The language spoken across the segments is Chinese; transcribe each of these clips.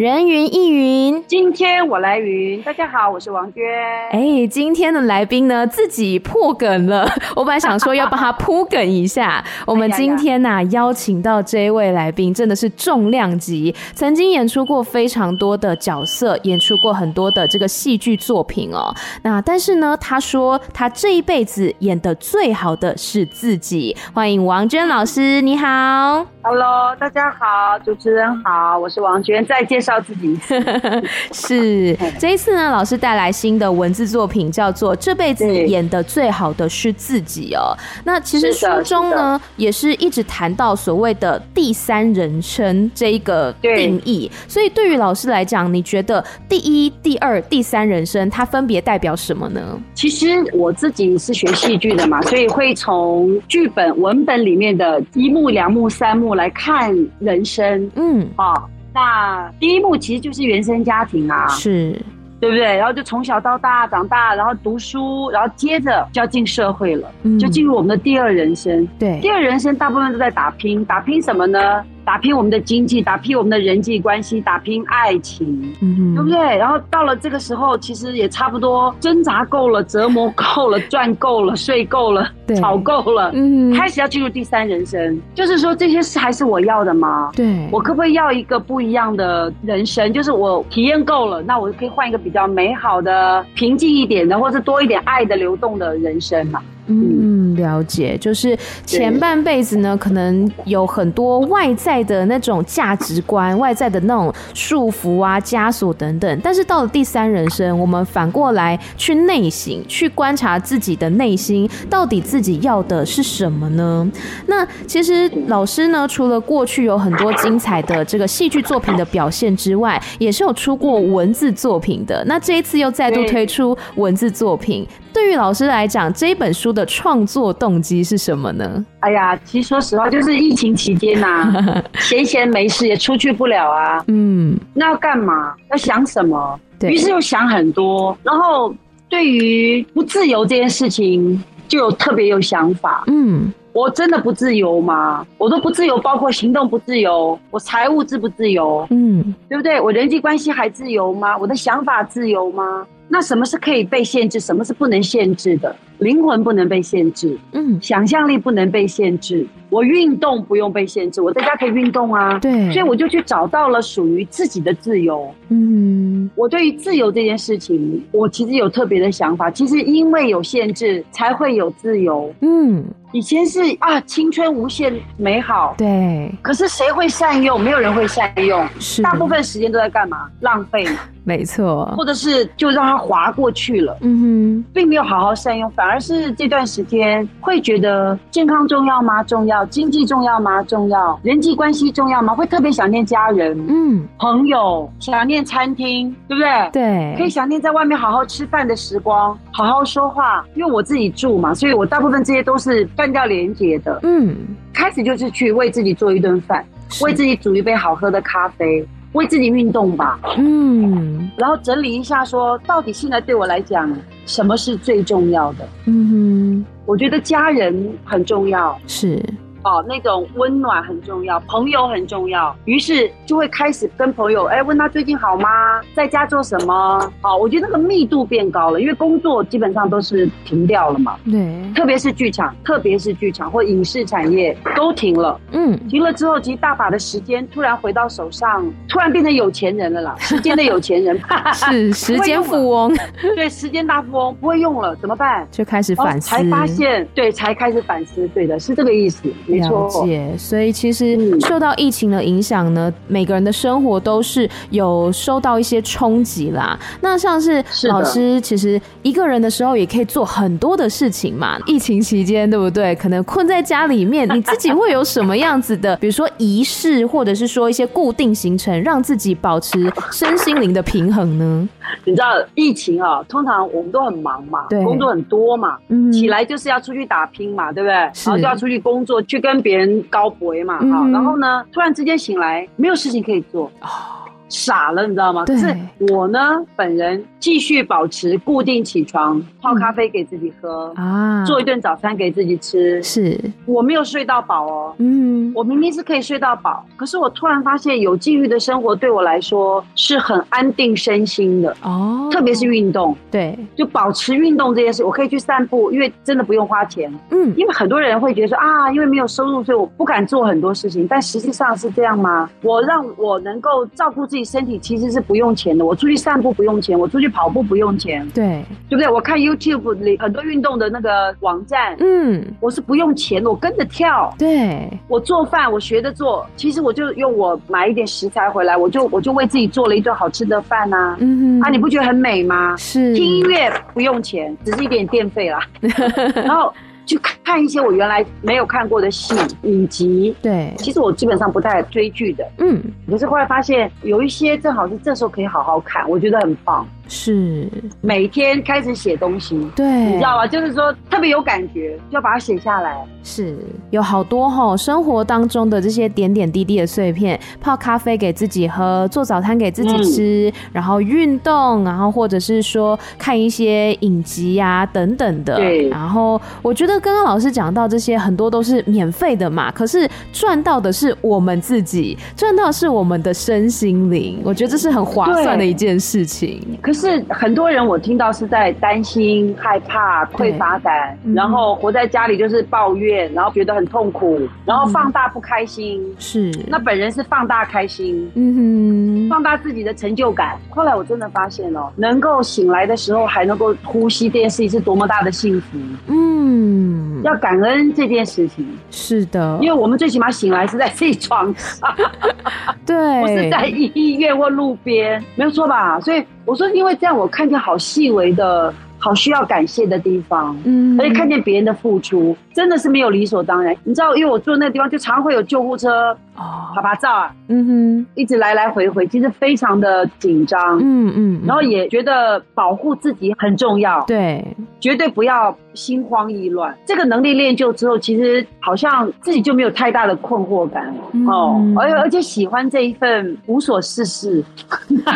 人云亦云，今天我来云。大家好，我是王娟。哎，今天的来宾呢，自己破梗了。我本来想说要帮他铺梗一下。我们今天呐、啊，邀请到这一位来宾，真的是重量级，曾经演出过非常多的角色，演出过很多的这个戏剧作品哦。那但是呢，他说他这一辈子演的最好的是自己。欢迎王娟老师，你好。Hello，大家好，主持人好，我是王娟，再介绍。叫自己 是这一次呢，老师带来新的文字作品，叫做《这辈子演的最好的是自己》哦。那其实书中呢，也是一直谈到所谓的第三人称这一个定义。所以对于老师来讲，你觉得第一、第二、第三人称它分别代表什么呢？其实我自己是学戏剧的嘛，所以会从剧本文本里面的一幕、两幕、三幕来看人生。嗯，啊。那第一幕其实就是原生家庭啊，是，对不对？然后就从小到大长大，然后读书，然后接着就要进社会了，嗯，就进入我们的第二人生。对，第二人生大部分都在打拼，打拼什么呢？打拼我们的经济，打拼我们的人际关系，打拼爱情，嗯，对不对？然后到了这个时候，其实也差不多挣扎够了，折磨够了，赚够了，睡够了，吵够了，嗯，开始要进入第三人生，就是说这些事还是我要的吗？对，我可不可以要一个不一样的人生？就是我体验够了，那我可以换一个比较美好的、平静一点的，或者多一点爱的流动的人生嘛？嗯，了解，就是前半辈子呢，可能有很多外在的那种价值观、外在的那种束缚啊、枷锁等等。但是到了第三人生，我们反过来去内省，去观察自己的内心，到底自己要的是什么呢？那其实老师呢，除了过去有很多精彩的这个戏剧作品的表现之外，也是有出过文字作品的。那这一次又再度推出文字作品。对于老师来讲，这一本书的创作动机是什么呢？哎呀，其实说实话，就是疫情期间呐、啊，闲闲没事也出去不了啊。嗯，那要干嘛？要想什么？对，于是又想很多。然后对于不自由这件事情，就有特别有想法。嗯，我真的不自由吗？我都不自由，包括行动不自由，我财务自不自由？嗯，对不对？我人际关系还自由吗？我的想法自由吗？那什么是可以被限制，什么是不能限制的？灵魂不能被限制，嗯，想象力不能被限制。我运动不用被限制，我在家可以运动啊。对，所以我就去找到了属于自己的自由。嗯，我对于自由这件事情，我其实有特别的想法。其实因为有限制，才会有自由。嗯，以前是啊，青春无限美好。对，可是谁会善用？没有人会善用。是，大部分时间都在干嘛？浪费嘛。没错。或者是就让它划过去了。嗯哼，并没有好好善用，反而是这段时间会觉得健康重要吗？重要。经济重要吗？重要。人际关系重要吗？会特别想念家人，嗯，朋友，想念餐厅，对不对？对，可以想念在外面好好吃饭的时光，好好说话。因为我自己住嘛，所以我大部分这些都是断掉连接的。嗯，开始就是去为自己做一顿饭，为自己煮一杯好喝的咖啡，为自己运动吧。嗯，然后整理一下说，说到底现在对我来讲，什么是最重要的？嗯哼，我觉得家人很重要。是。哦，那种温暖很重要，朋友很重要，于是就会开始跟朋友，哎，问他最近好吗？在家做什么？好，我觉得那个密度变高了，因为工作基本上都是停掉了嘛。对，特别是剧场，特别是剧场或影视产业都停了。嗯，停了之后，其实大把的时间突然回到手上，突然变成有钱人了啦，时间的有钱人，是时间富翁。对，时间大富翁不会用了，怎么办？就开始反思，才发现，对，才开始反思，对的，是这个意思。了解，所以其实受到疫情的影响呢，每个人的生活都是有受到一些冲击啦。那像是老师，其实一个人的时候也可以做很多的事情嘛。疫情期间，对不对？可能困在家里面，你自己会有什么样子的，比如说仪式，或者是说一些固定行程，让自己保持身心灵的平衡呢？你知道疫情啊，通常我们都很忙嘛，对，工作很多嘛，嗯，起来就是要出去打拼嘛，对不对？然后就要出去工作，去跟别人高博嘛，哈、嗯，然后呢，突然之间醒来，没有事情可以做，傻了，你知道吗？可是我呢，本人继续保持固定起床，泡咖啡给自己喝啊，做一顿早餐给自己吃。是，我没有睡到饱哦。嗯，我明明是可以睡到饱，可是我突然发现有纪律的生活对我来说是很安定身心的哦。特别是运动，对，就保持运动这件事，我可以去散步，因为真的不用花钱。嗯，因为很多人会觉得说啊，因为没有收入，所以我不敢做很多事情。但实际上是这样吗？我让我能够照顾自己身体，其实是不用钱的。我出去散步不用钱，我出去跑步不用钱，对，对不对？我看 YouTube 里很多运动的那个网站，嗯，我是不用钱的，我跟着跳。对，我做饭，我学着做，其实我就用我买一点食材回来，我就我就为自己做了一顿好吃的饭呐、啊。嗯哼，啊，你不觉得很美吗？是，听音乐不用钱，只是一点电费啦。然后。去看一些我原来没有看过的戏影集，对，其实我基本上不太追剧的，嗯，可是后来发现有一些正好是这时候可以好好看，我觉得很棒。是每天开始写东西，对，你知道吗？就是说特别有感觉，就要把它写下来。是有好多哈，生活当中的这些点点滴滴的碎片，泡咖啡给自己喝，做早餐给自己吃，嗯、然后运动，然后或者是说看一些影集呀、啊、等等的。对。然后我觉得刚刚老师讲到这些很多都是免费的嘛，可是赚到的是我们自己，赚到的是我们的身心灵。我觉得这是很划算的一件事情。可是。是很多人，我听到是在担心、害怕、匮乏感，嗯、然后活在家里就是抱怨，然后觉得很痛苦，然后放大不开心。是，那本人是放大开心，嗯哼，放大自己的成就感。后来我真的发现哦，能够醒来的时候还能够呼吸这件事情是多么大的幸福。嗯，要感恩这件事情。是的，因为我们最起码醒来是在自己床上，对，不是在医院或路边，没有错吧？所以。我说，因为这样我看见好细微的好需要感谢的地方，嗯，而且看见别人的付出，真的是没有理所当然。你知道，因为我住那个地方，就常会有救护车。哦，趴趴走啊，嗯哼，一直来来回回，其实非常的紧张，嗯嗯，然后也觉得保护自己很重要，对，绝对不要心慌意乱。这个能力练就之后，其实好像自己就没有太大的困惑感了，嗯、哦，而而且喜欢这一份无所事事、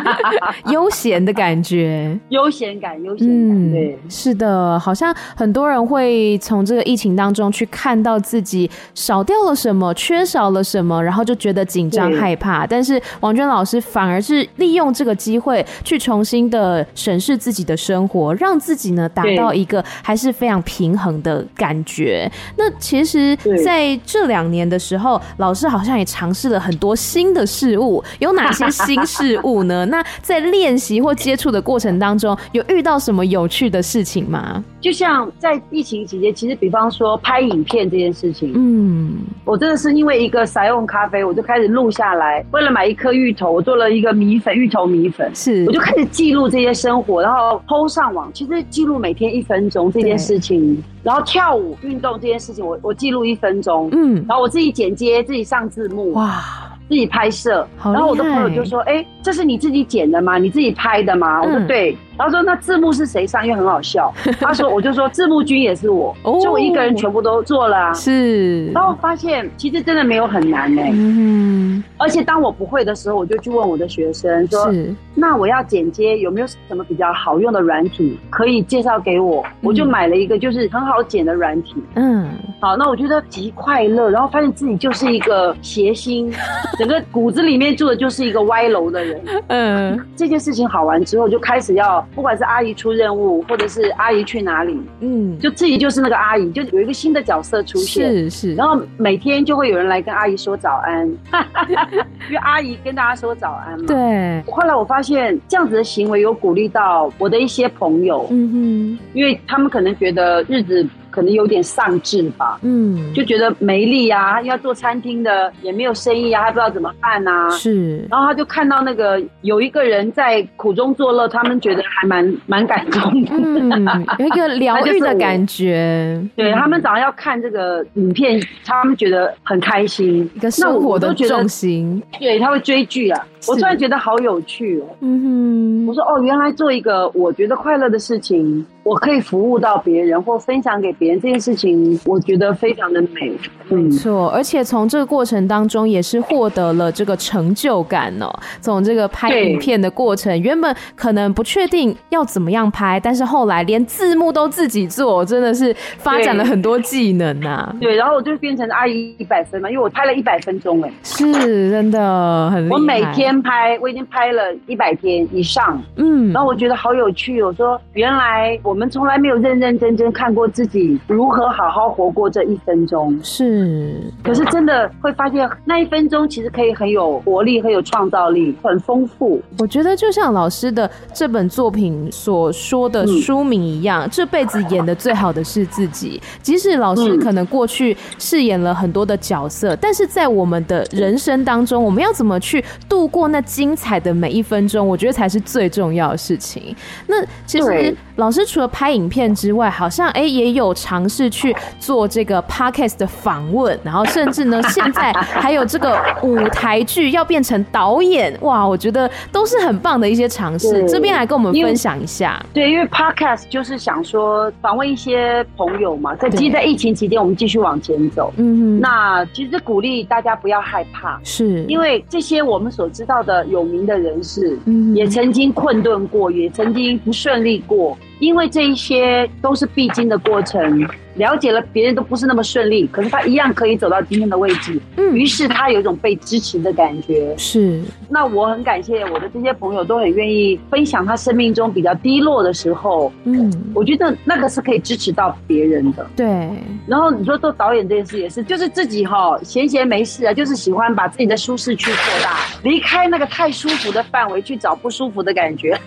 悠闲的感觉，悠闲感，悠闲感，对、嗯，是的，好像很多人会从这个疫情当中去看到自己少掉了什么，缺少了什么，然后。然后就觉得紧张害怕，但是王娟老师反而是利用这个机会去重新的审视自己的生活，让自己呢达到一个还是非常平衡的感觉。那其实在这两年的时候，老师好像也尝试了很多新的事物，有哪些 新事物呢？那在练习或接触的过程当中，有遇到什么有趣的事情吗？就像在疫情期间，其实比方说拍影片这件事情，嗯，我真的是因为一个撒用咖。咖啡，我就开始录下来。为了买一颗芋头，我做了一个米粉，芋头米粉。是，我就开始记录这些生活，然后 PO 上网。其实记录每天一分钟这件事情，然后跳舞运动这件事情，我我记录一分钟。嗯，然后我自己剪接，自己上字幕。哇。自己拍摄，然后我的朋友就说：“哎、欸，这是你自己剪的吗？你自己拍的吗？”我说：“对。”然后说：“那字幕是谁上？因为很好笑。”他说：“我就说字幕君也是我，就我一个人全部都做了啊。”是。然后发现其实真的没有很难哎。嗯。而且当我不会的时候，我就去问我的学生说：“那我要剪接，有没有什么比较好用的软体可以介绍给我？”我就买了一个就是很好剪的软体。嗯。好，那我觉得极快乐，然后发现自己就是一个谐星。整个骨子里面住的就是一个歪楼的人。嗯，这件事情好玩之后，就开始要，不管是阿姨出任务，或者是阿姨去哪里，嗯，就自己就是那个阿姨，就有一个新的角色出现。是是。然后每天就会有人来跟阿姨说早安，因为阿姨跟大家说早安嘛。对。后来我发现这样子的行为有鼓励到我的一些朋友，嗯哼，因为他们可能觉得日子。可能有点丧志吧，嗯，就觉得没力啊，要做餐厅的也没有生意啊，还不知道怎么办啊。是，然后他就看到那个有一个人在苦中作乐，他们觉得还蛮蛮感动的，嗯，有一个疗愈的感觉。对，他们早上要看这个影片，他们觉得很开心，一个生活的重心。对，他会追剧啊，我突然觉得好有趣哦。嗯哼，我说哦，原来做一个我觉得快乐的事情。我可以服务到别人或分享给别人这件事情，我觉得非常的美。没错，而且从这个过程当中也是获得了这个成就感哦。从这个拍影片的过程，原本可能不确定要怎么样拍，但是后来连字幕都自己做，真的是发展了很多技能啊。对，然后我就变成阿姨一百分嘛，因为我拍了一百分钟哎，是真的很。我每天拍，我已经拍了一百天以上，嗯，然后我觉得好有趣。我说，原来我们从来没有认认真真看过自己如何好好活过这一分钟，是。可是真的会发现，那一分钟其实可以很有活力，很有创造力，很丰富。我觉得就像老师的这本作品所说的书名一样，嗯、这辈子演的最好的是自己。即使老师可能过去饰演了很多的角色，嗯、但是在我们的人生当中，我们要怎么去度过那精彩的每一分钟？我觉得才是最重要的事情。那其实老师除了拍影片之外，好像哎、欸、也有尝试去做这个 podcast 的访问，然后甚至呢，现在还有这个舞台剧要变成导演，哇，我觉得都是很棒的一些尝试。这边来跟我们分享一下。对，因为 podcast 就是想说访问一些朋友嘛，在其实，在疫情期间，我们继续往前走。嗯哼，那其实鼓励大家不要害怕，是因为这些我们所知道的有名的人士，嗯，也曾经困顿过，也曾经不顺利过。因为这一些都是必经的过程。了解了，别人都不是那么顺利，可是他一样可以走到今天的位置。嗯，于是他有一种被支持的感觉。是，那我很感谢我的这些朋友，都很愿意分享他生命中比较低落的时候。嗯，我觉得那个是可以支持到别人的。对。然后你说做导演这件事也是，就是自己哈闲闲没事啊，就是喜欢把自己的舒适区扩大，离开那个太舒服的范围去找不舒服的感觉，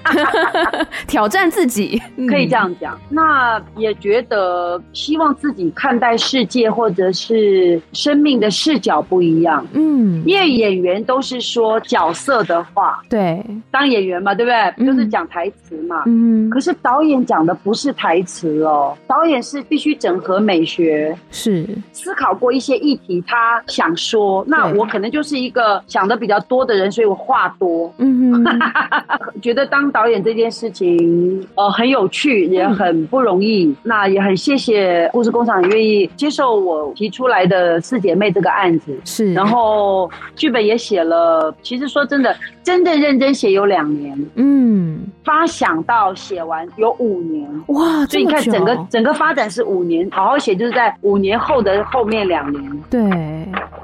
挑战自己，可以这样讲。那也觉得希。希望自己看待世界或者是生命的视角不一样。嗯，因为演员都是说角色的话，对，当演员嘛，对不对？就是讲台词嘛。嗯，可是导演讲的不是台词哦，导演是必须整合美学，是思考过一些议题，他想说，那我可能就是一个想的比较多的人，所以我话多。嗯哼，觉得当导演这件事情，呃，很有趣，也很不容易。那也很谢谢。故事工厂也愿意接受我提出来的四姐妹这个案子，是，然后剧本也写了。其实说真的，真的认真写有两年，嗯，发想到写完有五年，哇，所以你看整个整个发展是五年，好好写就是在五年后的后面两年，对，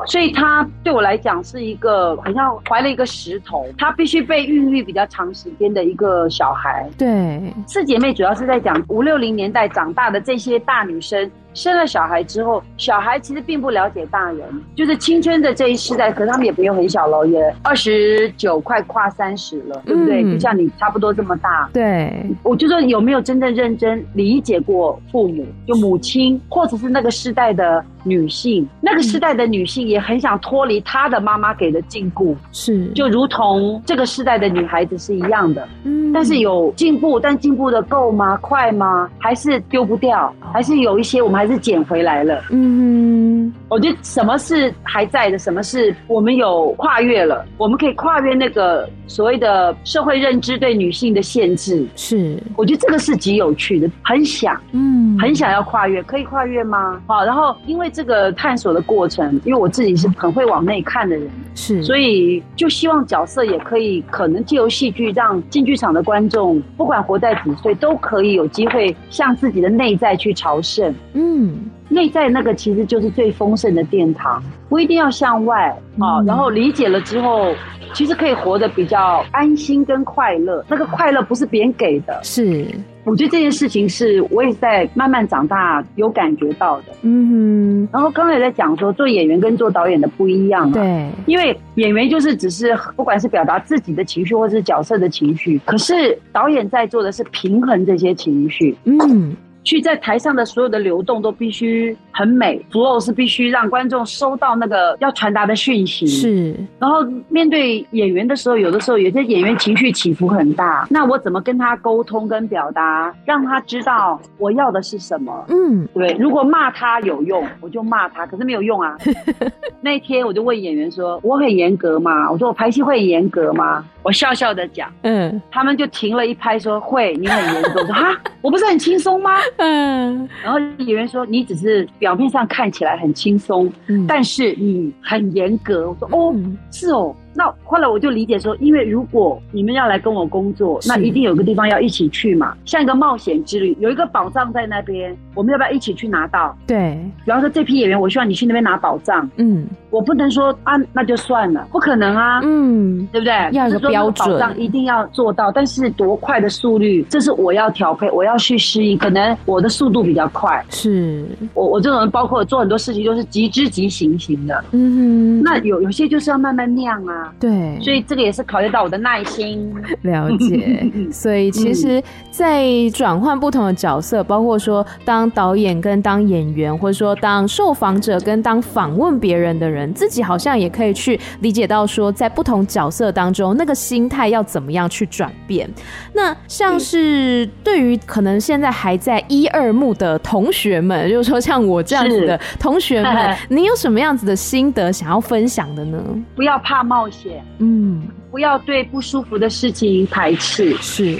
所以他对我来讲是一个好像怀了一个石头，他必须被孕育比较长时间的一个小孩，对，四姐妹主要是在讲五六零年代长大的这些大女生。生生了小孩之后，小孩其实并不了解大人，就是青春的这一世代，可是他们也不用很小了，也二十九快跨三十了，对不对？嗯、就像你差不多这么大。对，我就说有没有真正认真理解过父母，就母亲，或者是那个世代的女性，那个时代的女性也很想脱离她的妈妈给的禁锢，是，就如同这个时代的女孩子是一样的。嗯，但是有进步，但进步的够吗？快吗？还是丢不掉？还是有一些我们还是捡回来了？嗯哼，我觉得什么是还在的，什么是我们有跨越了？我们可以跨越那个所谓的社会认知对女性的限制。是，我觉得这个是极有趣的，很想，嗯，很想要跨越，可以跨越吗？好，然后因为。这个探索的过程，因为我自己是很会往内看的人，是，所以就希望角色也可以可能借由戏剧，让进剧场的观众，不管活在几岁，都可以有机会向自己的内在去朝圣。嗯，内在那个其实就是最丰盛的殿堂，不一定要向外啊。然后理解了之后，其实可以活得比较安心跟快乐。那个快乐不是别人给的，是。我觉得这件事情是我也在慢慢长大有感觉到的，嗯哼。然后刚才也在讲说，做演员跟做导演的不一样，对。因为演员就是只是不管是表达自己的情绪，或是角色的情绪，可是导演在做的是平衡这些情绪，嗯。去在台上的所有的流动都必须很美，flow 是必须让观众收到那个要传达的讯息。是，然后面对演员的时候，有的时候有些演员情绪起伏很大，那我怎么跟他沟通跟表达，让他知道我要的是什么？嗯，对。如果骂他有用，我就骂他，可是没有用啊。那一天我就问演员说：“我很严格吗？”我说：“我排戏会很严格吗？”我笑笑的讲，嗯，他们就停了一拍说：“会，你很严格。”我说：“哈，我不是很轻松吗？”嗯，然后有人说：“你只是表面上看起来很轻松，嗯，但是你很严格。”我说：“哦，是哦。”那后来我就理解说，因为如果你们要来跟我工作，那一定有个地方要一起去嘛，像一个冒险之旅，有一个宝藏在那边，我们要不要一起去拿到？对，比方说这批演员，我希望你去那边拿宝藏，嗯，我不能说啊，那就算了，不可能啊，嗯，对不对？要有个标准，宝藏一定要做到，但是多快的速率，这是我要调配，我要去适应，可能我的速度比较快，是。我我这种人，包括做很多事情都是急之即行型的，嗯哼，那有有些就是要慢慢酿啊。对，所以这个也是考验到我的耐心。了解，所以其实，在转换不同的角色，包括说当导演跟当演员，或者说当受访者跟当访问别人的人，自己好像也可以去理解到说，在不同角色当中，那个心态要怎么样去转变。那像是对于可能现在还在一二幕的同学们，就是说像我这样子的同学们，你有什么样子的心得想要分享的呢？不要怕冒险。嗯，不要对不舒服的事情排斥，是。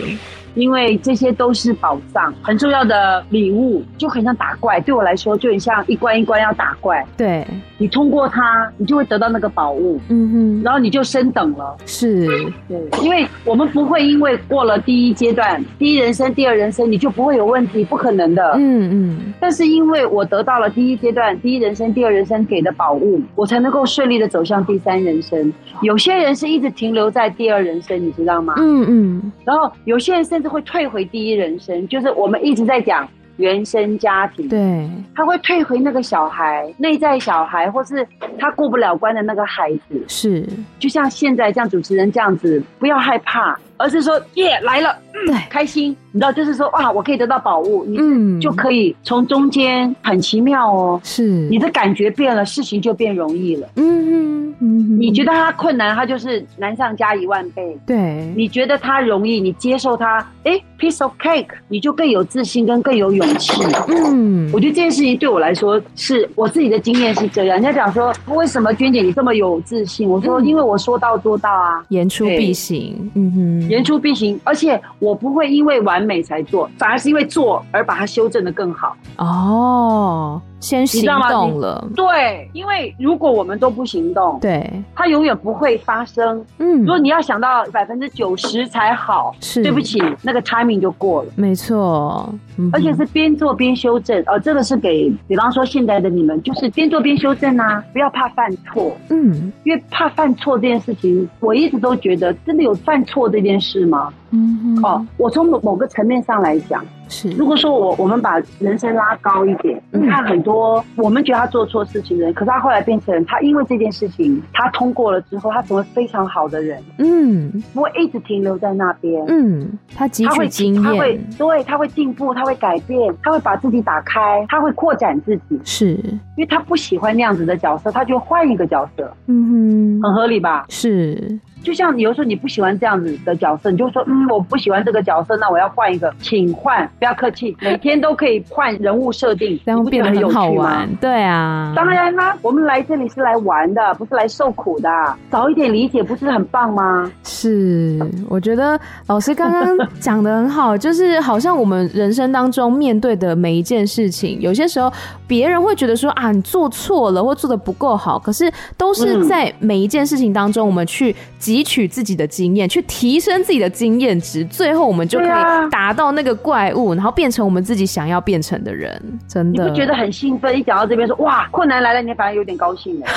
因为这些都是宝藏，很重要的礼物，就很像打怪。对我来说，就很像一关一关要打怪。对，你通过它，你就会得到那个宝物。嗯哼，然后你就升等了。是，对，因为我们不会因为过了第一阶段、第一人生、第二人生，你就不会有问题，不可能的。嗯嗯。但是因为我得到了第一阶段、第一人生、第二人生给的宝物，我才能够顺利的走向第三人生。有些人是一直停留在第二人生，你知道吗？嗯嗯。然后有些人甚至会退回第一人生，就是我们一直在讲原生家庭。对，他会退回那个小孩，内在小孩，或是他过不了关的那个孩子。是，就像现在这样主持人这样子，不要害怕。而是说耶来了，嗯，对，开心，你知道，就是说哇，我可以得到宝物，你就可以从中间很奇妙哦，是，你的感觉变了，事情就变容易了，嗯嗯，你觉得它困难，它就是难上加一万倍，对，你觉得它容易，你接受它，哎，piece of cake，你就更有自信跟更有勇气，嗯，我觉得这件事情对我来说是我自己的经验是这样，人家讲说为什么娟姐你这么有自信，我说因为我说到做到啊，言出必行，嗯哼。言出必行，而且我不会因为完美才做，反而是因为做而把它修正的更好。哦。先行动了，对，因为如果我们都不行动，对，它永远不会发生。嗯，如果你要想到百分之九十才好，是，对不起，那个 timing 就过了。没错，嗯、而且是边做边修正。呃，这个是给，比方说现在的你们，就是边做边修正啊，不要怕犯错。嗯，因为怕犯错这件事情，我一直都觉得，真的有犯错这件事吗？嗯，哦，我从某某个层面上来讲。是，如果说我我们把人生拉高一点，你看很多我们觉得他做错事情的人，可是他后来变成他因为这件事情他通过了之后，他成为非常好的人。嗯，不会一直停留在那边。嗯，他汲取经验，他会对，他会进步，他会改变，他会把自己打开，他会扩展自己。是，因为他不喜欢那样子的角色，他就换一个角色。嗯哼，很合理吧？是。就像有时候你不喜欢这样子的角色，你就说，嗯，我不喜欢这个角色，那我要换一个，请换，不要客气，每天都可以换人物设定，这样变得很好玩。对啊，当然啦，我们来这里是来玩的，不是来受苦的，早一点理解不是很棒吗？是，我觉得老师刚刚 讲的很好，就是好像我们人生当中面对的每一件事情，有些时候别人会觉得说啊，你做错了或做的不够好，可是都是在每一件事情当中，我们去。汲取自己的经验，去提升自己的经验值，最后我们就可以达到那个怪物，然后变成我们自己想要变成的人。真的，你不觉得很兴奋？一讲到这边说哇，困难来了，你反而有点高兴了，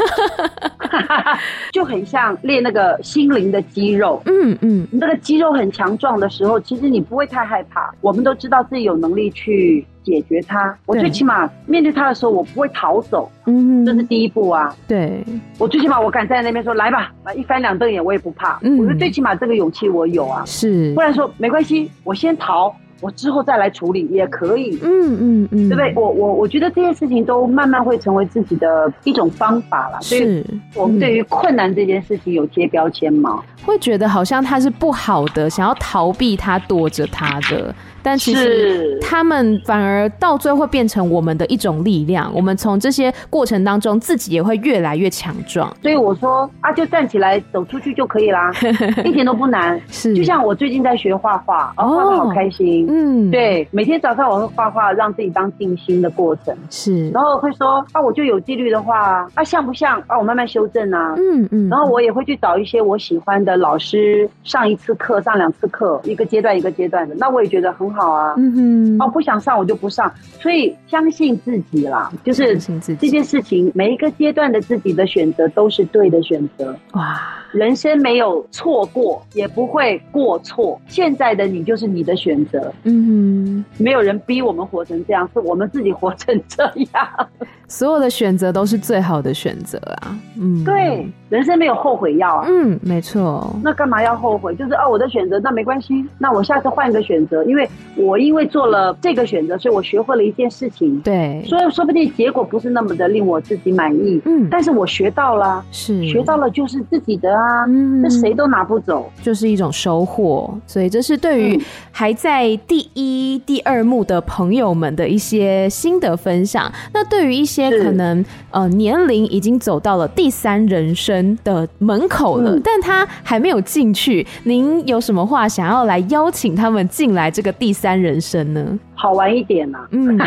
就很像练那个心灵的肌肉。嗯嗯，你这个肌肉很强壮的时候，其实你不会太害怕。我们都知道自己有能力去。解决它，我最起码面对它的时候，我不会逃走，嗯，这是第一步啊。对，我最起码我敢站在那边说来吧，一翻两瞪眼我也不怕。嗯，我说最起码这个勇气我有啊。是，不然说没关系，我先逃，我之后再来处理也可以。嗯嗯嗯，对不对？我我我觉得这些事情都慢慢会成为自己的一种方法了。是，所以我们对于困难这件事情有贴标签吗？会觉得好像它是不好的，想要逃避它，躲着它的。但其实他们反而到最后会变成我们的一种力量。我们从这些过程当中，自己也会越来越强壮。所以我说啊，就站起来走出去就可以啦，一点都不难。是，就像我最近在学画画，哦，画得好开心。嗯，对，每天早上我会画画，让自己当静心的过程。是，然后会说啊，我就有纪律的话啊，像不像啊？我慢慢修正啊。嗯嗯。然后我也会去找一些我喜欢的老师，上一次课，上两次课，一个阶段一个阶段的。那我也觉得很好。好啊，嗯哼，哦，不想上我就不上，所以相信自己啦，就是这件事情，每一个阶段的自己的选择都是对的选择。哇，人生没有错过，也不会过错，现在的你就是你的选择。嗯哼，没有人逼我们活成这样，是我们自己活成这样。所有的选择都是最好的选择啊！嗯，对，人生没有后悔药啊。嗯，没错。那干嘛要后悔？就是哦，我的选择，那没关系。那我下次换一个选择，因为我因为做了这个选择，所以我学会了一件事情。对，所以说不定结果不是那么的令我自己满意。嗯，但是我学到了，是学到了就是自己的啊。嗯，这谁都拿不走，就是一种收获。所以这是对于还在第一、第二幕的朋友们的一些心得分享。那对于一些些可能呃年龄已经走到了第三人生的门口了，嗯、但他还没有进去。您有什么话想要来邀请他们进来这个第三人生呢？好玩一点呐、啊，嗯，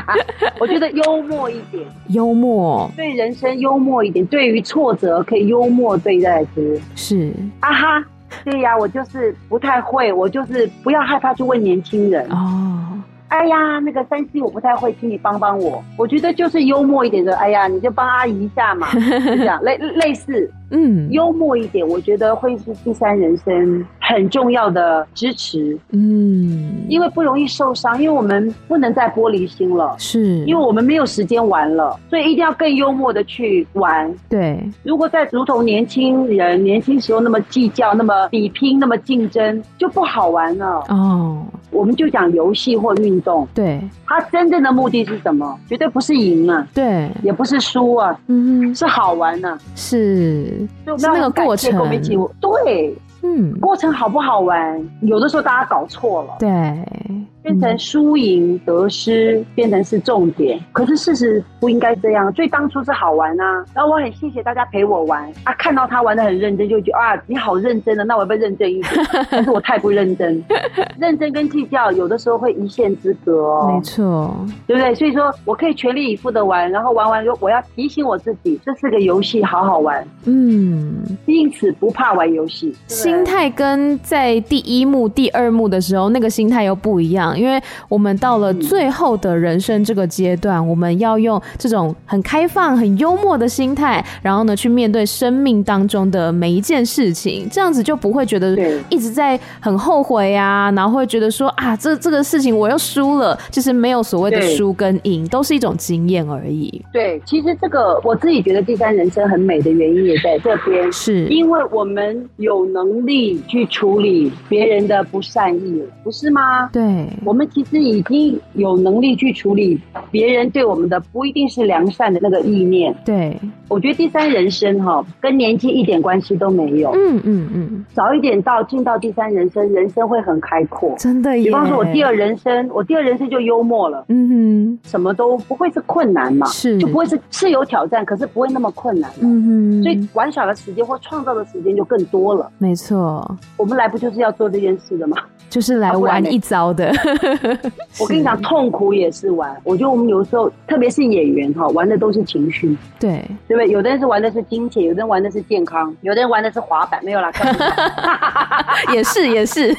我觉得幽默一点，幽默。对人生幽默一点，对于挫折可以幽默对待之，是。啊哈，对呀，我就是不太会，我就是不要害怕去问年轻人。哦。哎呀，那个三 C 我不太会，请你帮帮我。我觉得就是幽默一点的，哎呀，你就帮阿姨一下嘛，就这样类类似。嗯，幽默一点，我觉得会是第三人生很重要的支持。嗯，因为不容易受伤，因为我们不能再玻璃心了，是因为我们没有时间玩了，所以一定要更幽默的去玩。对，如果再如同年轻人年轻时候那么计较、那么比拼、那么竞争，就不好玩了。哦，我们就讲游戏或运动，对，它真正的目的是什么？绝对不是赢啊，对，也不是输啊，嗯，是好玩呢、啊，是。就那个过程，对，嗯，过程好不好玩？有的时候大家搞错了，对。变成输赢得失变成是重点，可是事实不应该这样。所以当初是好玩啊，然后我很谢谢大家陪我玩啊，看到他玩的很认真，就觉得啊，你好认真的，那我要不要认真一点？但是我太不认真，认真跟计较有的时候会一线之隔哦。没错，对不对？所以说我可以全力以赴的玩，然后玩完之后我要提醒我自己，这是个游戏，好好玩。嗯，因此不怕玩游戏。心态跟在第一幕、第二幕的时候那个心态又不一样。因为我们到了最后的人生这个阶段，我们要用这种很开放、很幽默的心态，然后呢，去面对生命当中的每一件事情，这样子就不会觉得一直在很后悔啊，然后会觉得说啊，这这个事情我又输了。其实没有所谓的输跟赢，都是一种经验而已。对，其实这个我自己觉得第三人生很美的原因也在这边，是因为我们有能力去处理别人的不善意，不是吗？对。我们其实已经有能力去处理别人对我们的不一定是良善的那个意念。对，我觉得第三人生哈跟年纪一点关系都没有。嗯嗯嗯，早一点到进到第三人生，人生会很开阔。真的耶。比方说，我第二人生，我第二人生就幽默了。嗯哼，什么都不会是困难嘛，是就不会是是有挑战，可是不会那么困难。嗯哼，所以玩耍的时间或创造的时间就更多了。没错，我们来不就是要做这件事的吗？就是来玩一遭的。我跟你讲，痛苦也是玩。我觉得我们有时候，特别是演员哈，玩的都是情绪。对，对不对？有的人是玩的是金钱，有的人玩的是健康，有的人玩的是滑板，没有啦。也是 也是，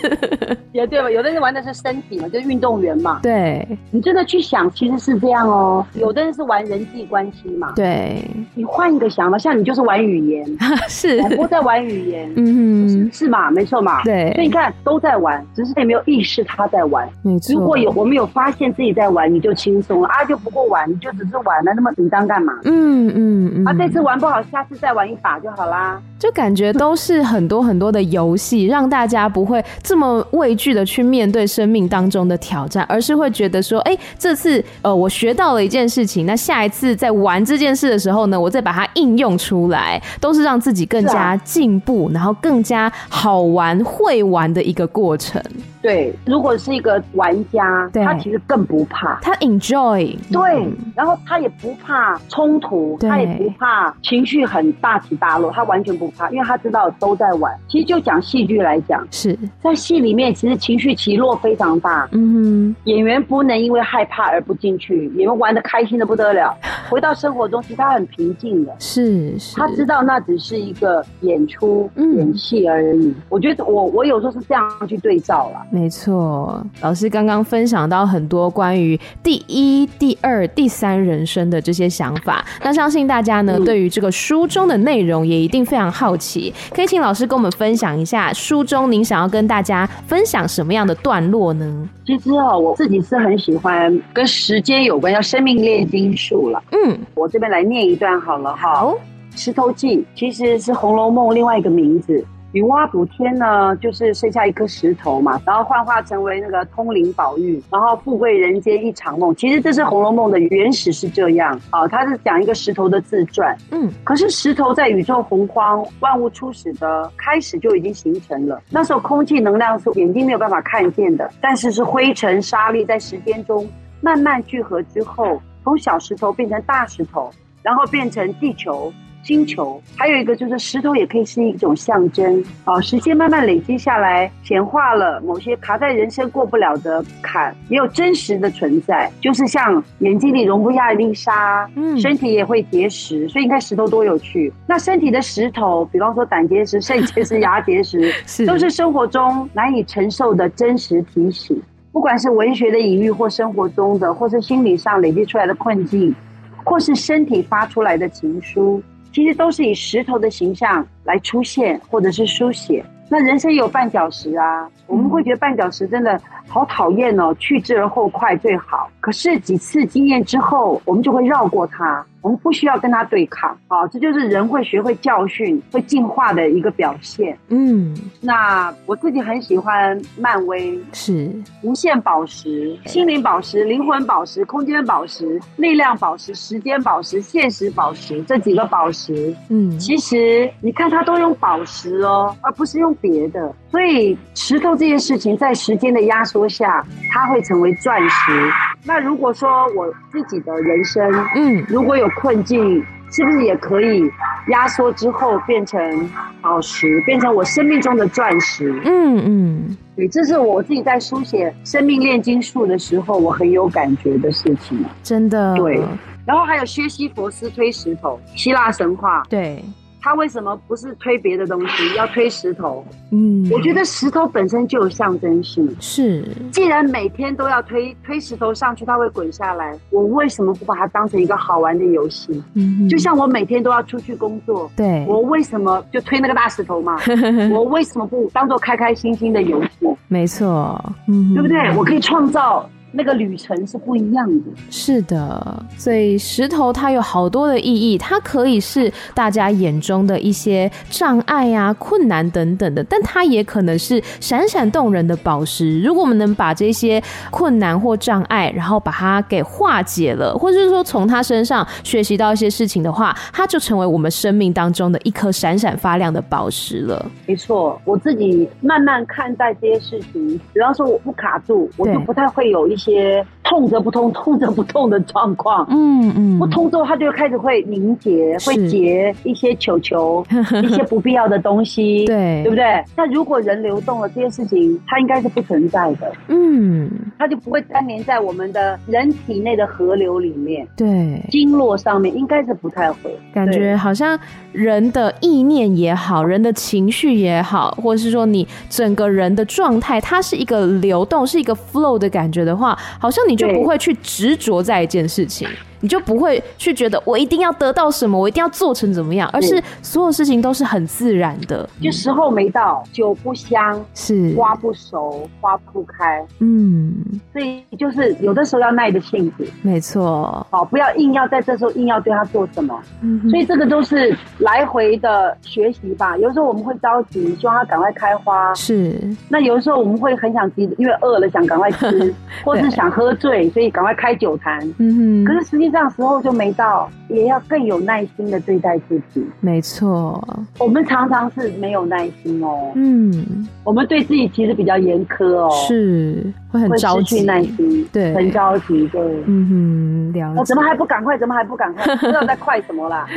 也 对吧？有的人玩的是身体嘛，就是运动员嘛。对，你真的去想，其实是这样哦。有的人是玩人际关系嘛。对，你换一个想法，像你就是玩语言，是，我不在玩语言，嗯是嘛？没错嘛。对，所以你看都在玩，只是也没有意识他在玩。没错。如果有我们有发现自己在玩，你就轻松了啊，就不过玩，你就只是玩了，那么紧张干嘛？嗯嗯嗯。啊，这次玩不好，下次再玩一把就好啦。就感觉都是很多很多的游戏，让大家不会这么畏惧的去面对生命当中的挑战，而是会觉得说，哎，这次呃我学到了一件事情，那下一次在玩这件事的时候呢，我再把它应用出来，都是让自己更加进步，啊、然后更加好玩、会玩的一个过程。Robinson. 对，如果是一个玩家，他其实更不怕，他 enjoy，对，嗯、然后他也不怕冲突，他也不怕情绪很大起大落，他完全不怕，因为他知道都在玩。其实就讲戏剧来讲，是在戏里面，其实情绪起落非常大。嗯哼，演员不能因为害怕而不进去，演员玩的开心的不得了。回到生活中，其实他很平静的，是是，他知道那只是一个演出、嗯、演戏而已。我觉得我我有时候是这样去对照了。没错，老师刚刚分享到很多关于第一、第二、第三人生的这些想法，那相信大家呢，嗯、对于这个书中的内容也一定非常好奇。可以请老师跟我们分享一下书中您想要跟大家分享什么样的段落呢？其实哦，我自己是很喜欢跟时间有关，叫生命炼金术了。嗯，我这边来念一段好了哈。好，石头记其实是《红楼梦》另外一个名字。女娲补天呢，就是剩下一颗石头嘛，然后幻化成为那个通灵宝玉，然后富贵人间一场梦。其实这是《红楼梦》的原始是这样啊，它是讲一个石头的自传。嗯，可是石头在宇宙洪荒、万物初始的开始就已经形成了。那时候空气能量是眼睛没有办法看见的，但是是灰尘沙粒在时间中慢慢聚合之后，从小石头变成大石头，然后变成地球。星球，还有一个就是石头也可以是一种象征啊。时间慢慢累积下来，显化了某些卡在人生过不了的坎，也有真实的存在，就是像眼睛里容不下一粒沙，嗯，身体也会结石，所以你看石头多有趣。那身体的石头，比方说胆结石、肾结石、牙结石，是都是生活中难以承受的真实提醒。不管是文学的隐喻，或生活中的，或是心理上累积出来的困境，或是身体发出来的情书。其实都是以石头的形象来出现，或者是书写。那人生有绊脚石啊，我们会觉得绊脚石真的好讨厌哦，去之而后快最好。可是几次经验之后，我们就会绕过它。我们不需要跟他对抗，啊，这就是人会学会教训、会进化的一个表现。嗯，那我自己很喜欢漫威，是无限宝石、心灵宝石、灵魂宝石、空间宝石、力量宝石、时间宝石、现实宝石这几个宝石。嗯，其实你看他都用宝石哦，而不是用别的。所以石头这件事情在时间的压缩下，它会成为钻石。那如果说我自己的人生，嗯，如果有困境是不是也可以压缩之后变成宝石，变成我生命中的钻石？嗯嗯，对，这是我自己在书写《生命炼金术》的时候，我很有感觉的事情。真的，对。然后还有薛西佛斯推石头，希腊神话，对。他为什么不是推别的东西，要推石头？嗯，我觉得石头本身就有象征性。是，既然每天都要推推石头上去，它会滚下来，我为什么不把它当成一个好玩的游戏？嗯，就像我每天都要出去工作，对，我为什么就推那个大石头嘛？我为什么不当做开开心心的游戏？没错，嗯，对不对？我可以创造。那个旅程是不一样的，是的，所以石头它有好多的意义，它可以是大家眼中的一些障碍啊、困难等等的，但它也可能是闪闪动人的宝石。如果我们能把这些困难或障碍，然后把它给化解了，或者是说从他身上学习到一些事情的话，它就成为我们生命当中的一颗闪闪发亮的宝石了。没错，我自己慢慢看待这些事情，比方说我不卡住，我就不太会有一。一些痛则不痛，痛则不痛的状况，嗯嗯，不通之后，它就开始会凝结，会结一些球球，一些不必要的东西，对，对不对？那如果人流动了，这件事情它应该是不存在的，嗯，它就不会粘连在我们的人体内的河流里面，对，经络上面应该是不太会。感觉好像人的意念也好，人的情绪也好，或者是说你整个人的状态，它是一个流动，是一个 flow 的感觉的话。好像你就不会去执着在一件事情，你就不会去觉得我一定要得到什么，我一定要做成怎么样，而是所有事情都是很自然的。就时候没到，酒不香，是花不熟，花不开。嗯，所以就是有的时候要耐着性子，没错。好，不要硬要在这时候硬要对他做什么。嗯，所以这个都是来回的学习吧。有时候我们会着急，希望他赶快开花。是。那有的时候我们会很想急，因为饿了想赶快吃，或是想喝醉，所以赶快开酒坛。嗯哼。可是实际上时候就没到，也要更有耐心的对待自己。没错。我们常常是没有耐心哦。嗯。我们对自己其实比较严苛哦。是。会很着急。耐心。对。很着急。对。嗯哼。了解。怎么还不赶快？怎么还不赶快？不知道在快什么啦？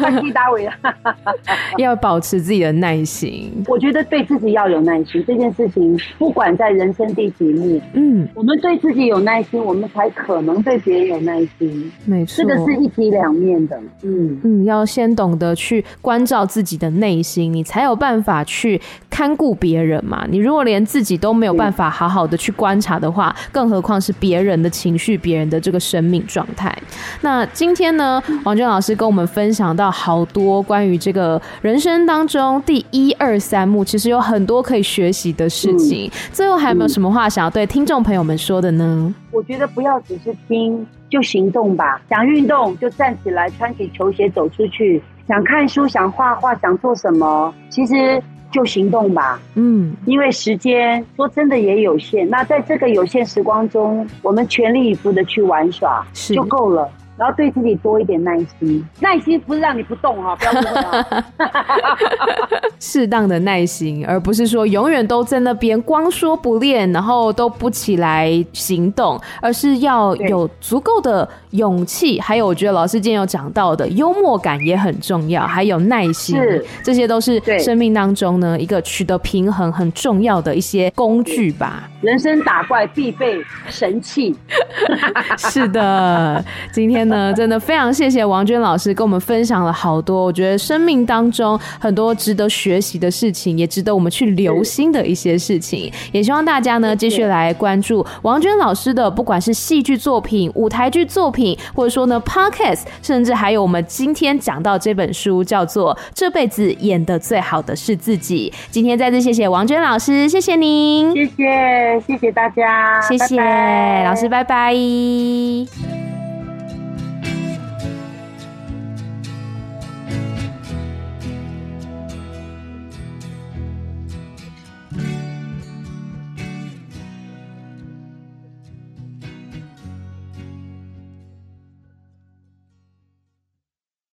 快递大尾了。要保持自己的耐心。我觉得对自己要有耐心，这件事情不管在人生第几幕，嗯，我们对自己有耐心，我们才可能对别人有耐心。没错，这个是一体两面的。嗯嗯，要先懂得去关照自己的内心，你才有办法去看顾别人嘛。你如果连自己都没有办法好好的去观察的话，更何况是别人的情绪、别人的这个生命状态。那今天呢，王娟老师跟我们分享到好多关于这个人生当中第一二三幕，其实有很多可以学习的事情。嗯、最后还有没有什么话想要对听众朋友们说的呢？我觉得不要只是听，就行动吧。想运动就站起来，穿起球鞋走出去；想看书、想画画、想做什么，其实就行动吧。嗯，因为时间说真的也有限。那在这个有限时光中，我们全力以赴的去玩耍就够了。然后对自己多一点耐心，耐心不是让你不动哈，不要。适当的耐心，而不是说永远都在那边光说不练，然后都不起来行动，而是要有足够的勇气。还有，我觉得老师今天有讲到的幽默感也很重要，还有耐心，这些都是生命当中呢一个取得平衡很重要的一些工具吧。人生打怪必备神器。是的，今天。呢，真的非常谢谢王娟老师跟我们分享了好多，我觉得生命当中很多值得学习的事情，也值得我们去留心的一些事情。也希望大家呢继续来关注王娟老师的，不管是戏剧作品、舞台剧作品，或者说呢 Podcast，甚至还有我们今天讲到这本书，叫做《这辈子演得最好的是自己》。今天再次谢谢王娟老师，谢谢您，谢谢谢谢大家，谢谢老师，拜拜。